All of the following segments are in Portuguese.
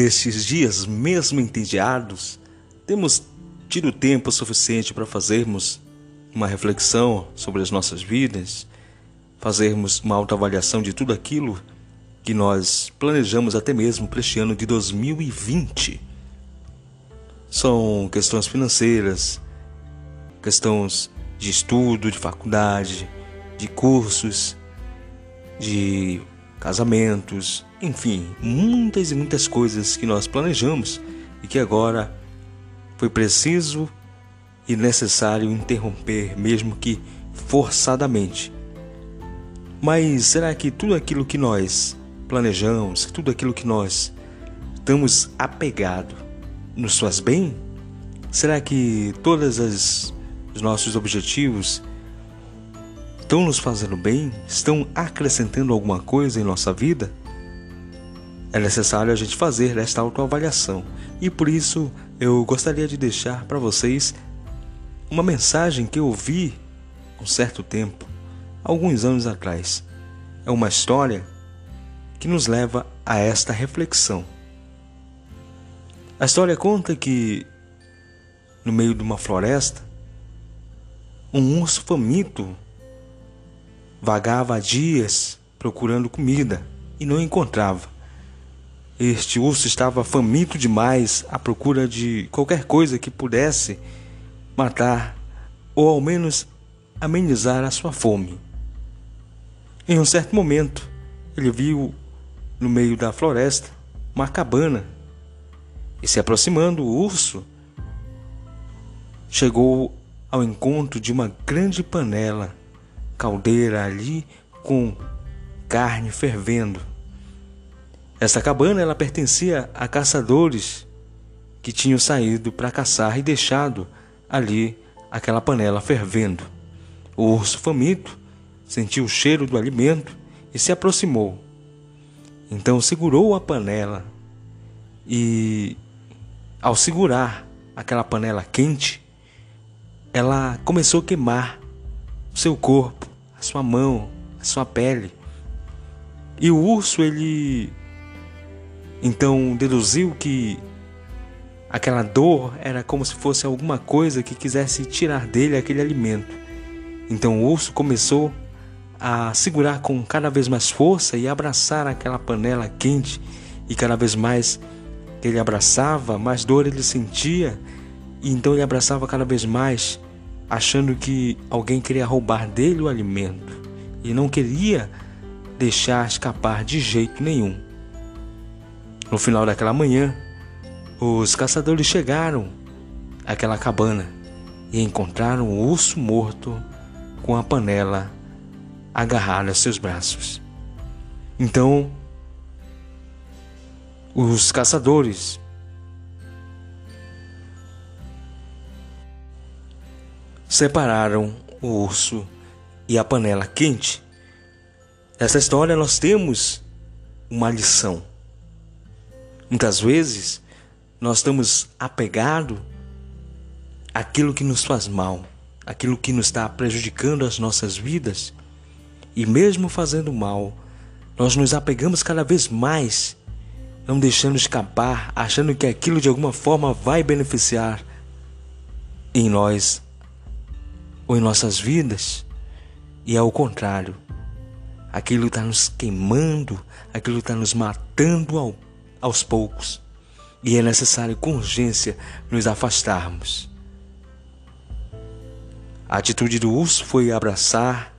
Estes dias, mesmo entediados, temos tido tempo suficiente para fazermos uma reflexão sobre as nossas vidas, fazermos uma autoavaliação de tudo aquilo que nós planejamos até mesmo para este ano de 2020. São questões financeiras, questões de estudo, de faculdade, de cursos, de casamentos, enfim, muitas e muitas coisas que nós planejamos e que agora foi preciso e necessário interromper, mesmo que forçadamente. Mas será que tudo aquilo que nós planejamos, tudo aquilo que nós estamos apegados, nos faz bem? Será que todos os nossos objetivos estão nos fazendo bem? Estão acrescentando alguma coisa em nossa vida? É necessário a gente fazer esta autoavaliação e por isso eu gostaria de deixar para vocês uma mensagem que eu ouvi um certo tempo, alguns anos atrás. É uma história que nos leva a esta reflexão. A história conta que, no meio de uma floresta, um urso faminto vagava há dias procurando comida e não encontrava. Este urso estava faminto demais à procura de qualquer coisa que pudesse matar ou ao menos amenizar a sua fome. Em um certo momento, ele viu no meio da floresta uma cabana e se aproximando, o urso chegou ao encontro de uma grande panela caldeira ali com carne fervendo. Essa cabana ela pertencia a caçadores que tinham saído para caçar e deixado ali aquela panela fervendo. O urso faminto sentiu o cheiro do alimento e se aproximou. Então segurou a panela e, ao segurar aquela panela quente, ela começou a queimar seu corpo a sua mão, a sua pele. E o urso, ele então deduziu que aquela dor era como se fosse alguma coisa que quisesse tirar dele aquele alimento. Então o urso começou a segurar com cada vez mais força e abraçar aquela panela quente, e cada vez mais ele abraçava, mais dor ele sentia, e então ele abraçava cada vez mais achando que alguém queria roubar dele o alimento e não queria deixar escapar de jeito nenhum. No final daquela manhã, os caçadores chegaram àquela cabana e encontraram o urso morto com a panela agarrada a seus braços. Então, os caçadores separaram o urso e a panela quente. Nessa história nós temos uma lição. Muitas vezes nós estamos apegados àquilo que nos faz mal, aquilo que nos está prejudicando as nossas vidas. E mesmo fazendo mal, nós nos apegamos cada vez mais, não deixando escapar, achando que aquilo de alguma forma vai beneficiar em nós ou em nossas vidas, e ao contrário, aquilo está nos queimando, aquilo está nos matando ao, aos poucos, e é necessário com urgência nos afastarmos. A atitude do urso foi abraçar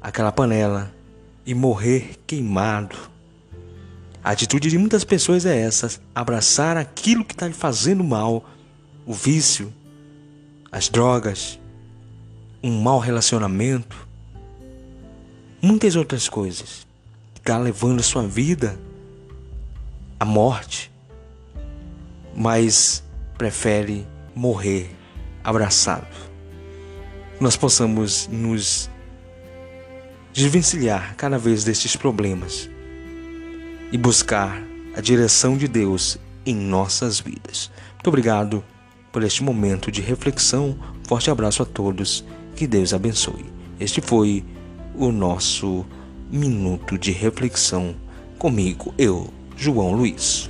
aquela panela e morrer queimado. A atitude de muitas pessoas é essa: abraçar aquilo que está lhe fazendo mal, o vício, as drogas, um mau relacionamento, muitas outras coisas. Está levando a sua vida à morte, mas prefere morrer abraçado. Nós possamos nos desvencilhar cada vez destes problemas e buscar a direção de Deus em nossas vidas. Muito obrigado por este momento de reflexão. Forte abraço a todos que Deus abençoe. Este foi o nosso minuto de reflexão comigo, eu, João Luiz.